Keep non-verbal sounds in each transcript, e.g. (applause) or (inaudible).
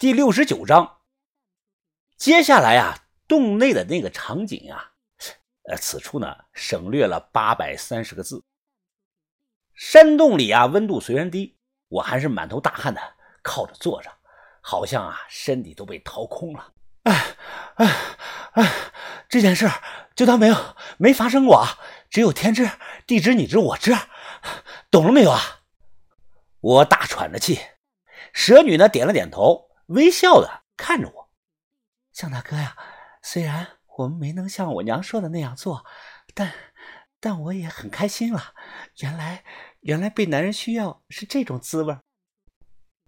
第六十九章。接下来啊，洞内的那个场景啊，呃，此处呢省略了八百三十个字。山洞里啊，温度虽然低，我还是满头大汗的靠着坐着，好像啊身体都被掏空了。哎哎哎，这件事就当没有没发生过啊！只有天知地知你知我知，懂了没有啊？我大喘着气，蛇女呢点了点头，微笑的看着我。向大哥呀，虽然我们没能像我娘说的那样做，但但我也很开心了。原来原来被男人需要是这种滋味。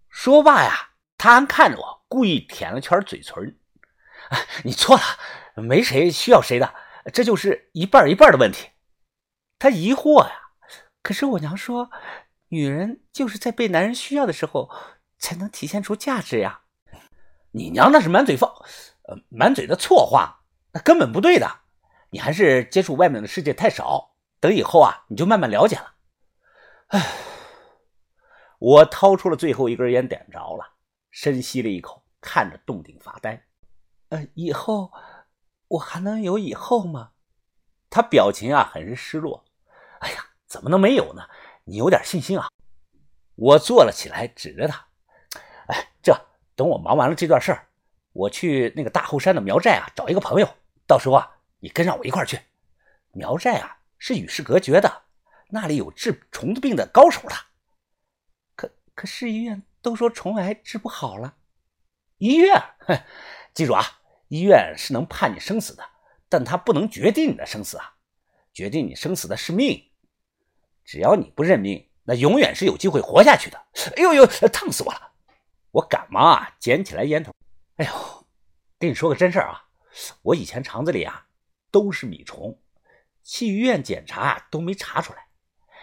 说罢呀，他还看着我，故意舔了圈嘴唇。(laughs) 你错了，没谁需要谁的，这就是一半一半的问题。他疑惑呀，可是我娘说。女人就是在被男人需要的时候，才能体现出价值呀！你娘那是满嘴放，呃，满嘴的错话，那根本不对的。你还是接触外面的世界太少，等以后啊，你就慢慢了解了。唉，我掏出了最后一根烟，点着了，深吸了一口，看着洞顶发呆。呃，以后我还能有以后吗？他表情啊，很是失落。哎呀，怎么能没有呢？你有点信心啊！我坐了起来，指着他：“哎，这等我忙完了这段事儿，我去那个大后山的苗寨啊，找一个朋友。到时候啊，你跟上我一块去。苗寨啊是与世隔绝的，那里有治虫子病的高手了。可可市医院都说虫癌治不好了。医院，哼，记住啊，医院是能判你生死的，但它不能决定你的生死啊。决定你生死的是命。”只要你不认命，那永远是有机会活下去的。哎呦呦，烫死我了！我赶忙啊捡起来烟头。哎呦，跟你说个真事儿啊，我以前肠子里啊都是米虫，去医院检查都没查出来，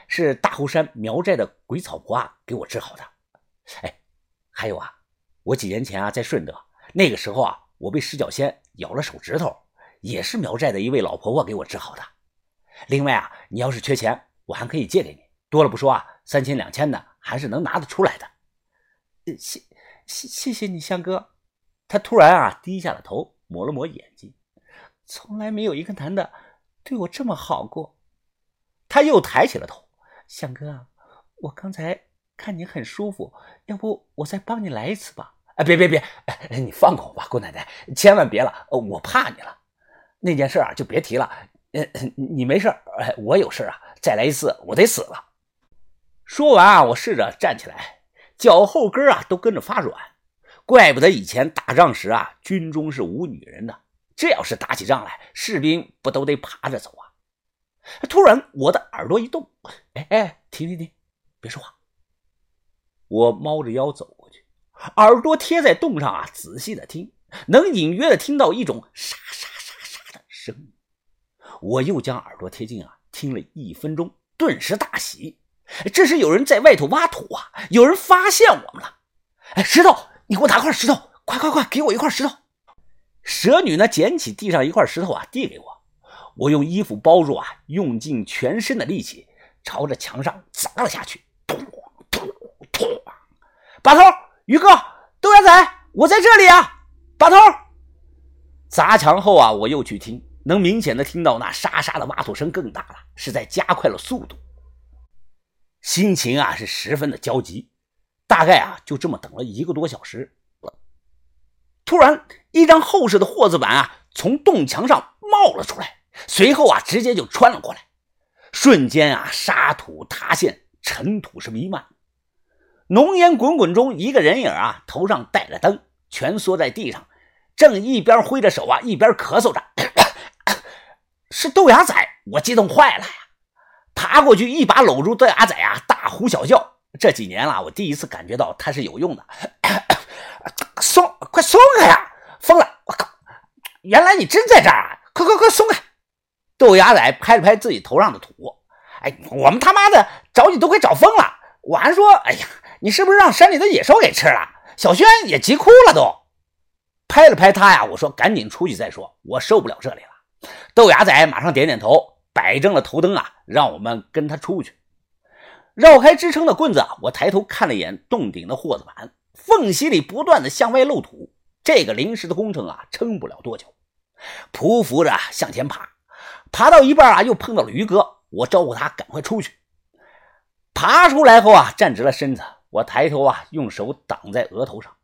是大后山苗寨的鬼草婆给我治好的。哎，还有啊，我几年前啊在顺德，那个时候啊我被石角仙咬了手指头，也是苗寨的一位老婆婆给我治好的。另外啊，你要是缺钱。我还可以借给你，多了不说啊，三千两千的还是能拿得出来的。谢谢谢谢你，香哥。他突然啊低下了头，抹了抹眼睛。从来没有一个男的对我这么好过。他又抬起了头，香哥，我刚才看你很舒服，要不我再帮你来一次吧？哎，别别别，你放过我吧，姑奶奶，千万别了，我怕你了。那件事啊就别提了。呃，你没事，我有事啊！再来一次，我得死了。说完啊，我试着站起来，脚后跟啊都跟着发软。怪不得以前打仗时啊，军中是无女人的。这要是打起仗来，士兵不都得爬着走啊？突然，我的耳朵一动，哎哎，停停停，别说话。我猫着腰走过去，耳朵贴在洞上啊，仔细的听，能隐约的听到一种沙沙沙沙的声音。我又将耳朵贴近啊，听了一分钟，顿时大喜，这是有人在外头挖土啊，有人发现我们了。哎，石头，你给我拿块石头，快快快，给我一块石头。蛇女呢，捡起地上一块石头啊，递给我。我用衣服包住啊，用尽全身的力气，朝着墙上砸了下去。咚突突！把头，于哥，豆芽仔，我在这里啊！把头。砸墙后啊，我又去听。能明显的听到那沙沙的挖土声更大了，是在加快了速度。心情啊是十分的焦急，大概啊就这么等了一个多小时了。突然，一张厚实的货字板啊从洞墙上冒了出来，随后啊直接就穿了过来。瞬间啊沙土塌陷，尘土是弥漫，浓烟滚滚中，一个人影啊头上带着灯，蜷缩在地上，正一边挥着手啊一边咳嗽着。(coughs) 是豆芽仔，我激动坏了呀！爬过去，一把搂住豆芽仔啊，大呼小叫。这几年了，我第一次感觉到它是有用的。(coughs) 松，快松开呀！疯了！我靠！原来你真在这儿啊！快快快松开！豆芽仔拍了拍自己头上的土。哎，我们他妈的找你都快找疯了！我还说，哎呀，你是不是让山里的野兽给吃了？小轩也急哭了都。拍了拍他呀，我说赶紧出去再说，我受不了这里了。豆芽仔马上点点头，摆正了头灯啊，让我们跟他出去。绕开支撑的棍子啊，我抬头看了一眼洞顶的货子板，缝隙里不断的向外漏土。这个临时的工程啊，撑不了多久。匍匐着向前爬，爬到一半啊，又碰到了于哥。我招呼他赶快出去。爬出来后啊，站直了身子，我抬头啊，用手挡在额头上。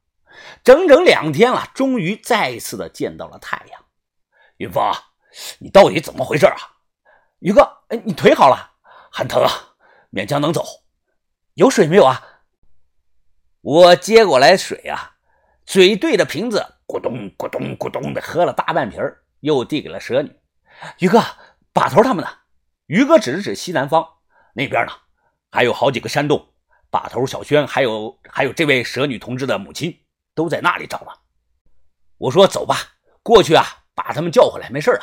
整整两天了，终于再一次的见到了太阳。云峰，你到底怎么回事啊？于哥，哎，你腿好了？很疼啊，勉强能走。有水没有啊？我接过来水啊，嘴对着瓶子，咕咚咕咚咕咚的喝了大半瓶又递给了蛇女。于哥，把头他们呢？于哥指了指西南方那边呢，还有好几个山洞。把头、小轩，还有还有这位蛇女同志的母亲，都在那里找呢。我说走吧，过去啊，把他们叫回来，没事了。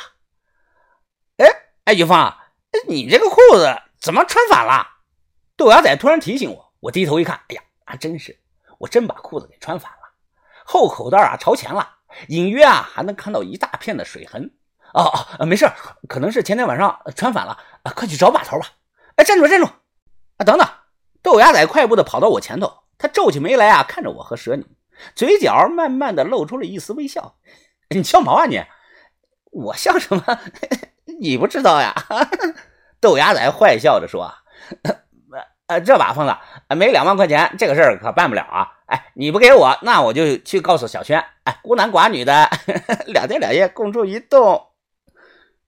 哎哎，于峰，你这个裤子怎么穿反了？豆芽仔突然提醒我，我低头一看，哎呀，还真是，我真把裤子给穿反了，后口袋啊朝前了，隐约啊还能看到一大片的水痕。哦哦，没事，可能是前天晚上穿反了，快去找把头吧。哎，站住站住！啊，等等。豆芽仔快步的跑到我前头，他皱起眉来啊，看着我和蛇女，嘴角慢慢的露出了一丝微笑。(laughs) 你笑毛啊你？我笑什么？你不知道呀？(laughs) 豆芽仔坏笑着说：“呃，这把疯子没两万块钱，这个事儿可办不了啊！哎，你不给我，那我就去告诉小轩，哎，孤男寡女的 (laughs) 两天两夜共住一栋，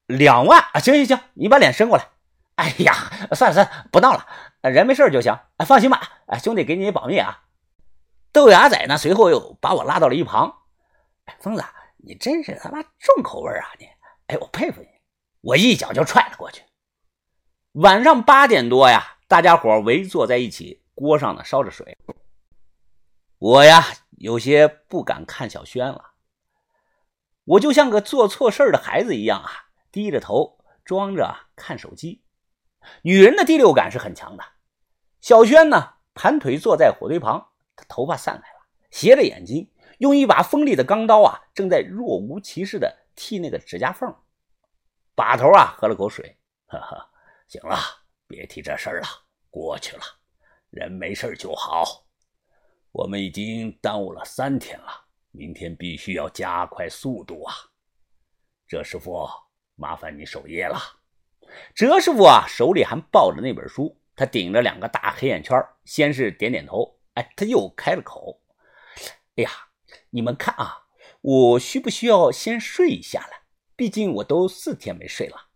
两万啊！行行行，你把脸伸过来。哎呀，算了算了，不闹了。”人没事就行，哎，放心吧，哎，兄弟给你保密啊。豆芽仔呢，随后又把我拉到了一旁。哎，疯子，你真是他妈重口味啊你！哎，我佩服你。我一脚就踹了过去。晚上八点多呀，大家伙围坐在一起，锅上呢烧着水。我呀，有些不敢看小轩了。我就像个做错事的孩子一样啊，低着头装着看手机。女人的第六感是很强的。小轩呢，盘腿坐在火堆旁，他头发散开了，斜着眼睛，用一把锋利的钢刀啊，正在若无其事的剃那个指甲缝。把头啊，喝了口水，哈哈，行了，别提这事儿了，过去了，人没事就好。我们已经耽误了三天了，明天必须要加快速度啊！哲师傅，麻烦你守夜了。哲师傅啊，手里还抱着那本书。他顶着两个大黑眼圈，先是点点头，哎，他又开了口：“哎呀，你们看啊，我需不需要先睡一下了？毕竟我都四天没睡了。”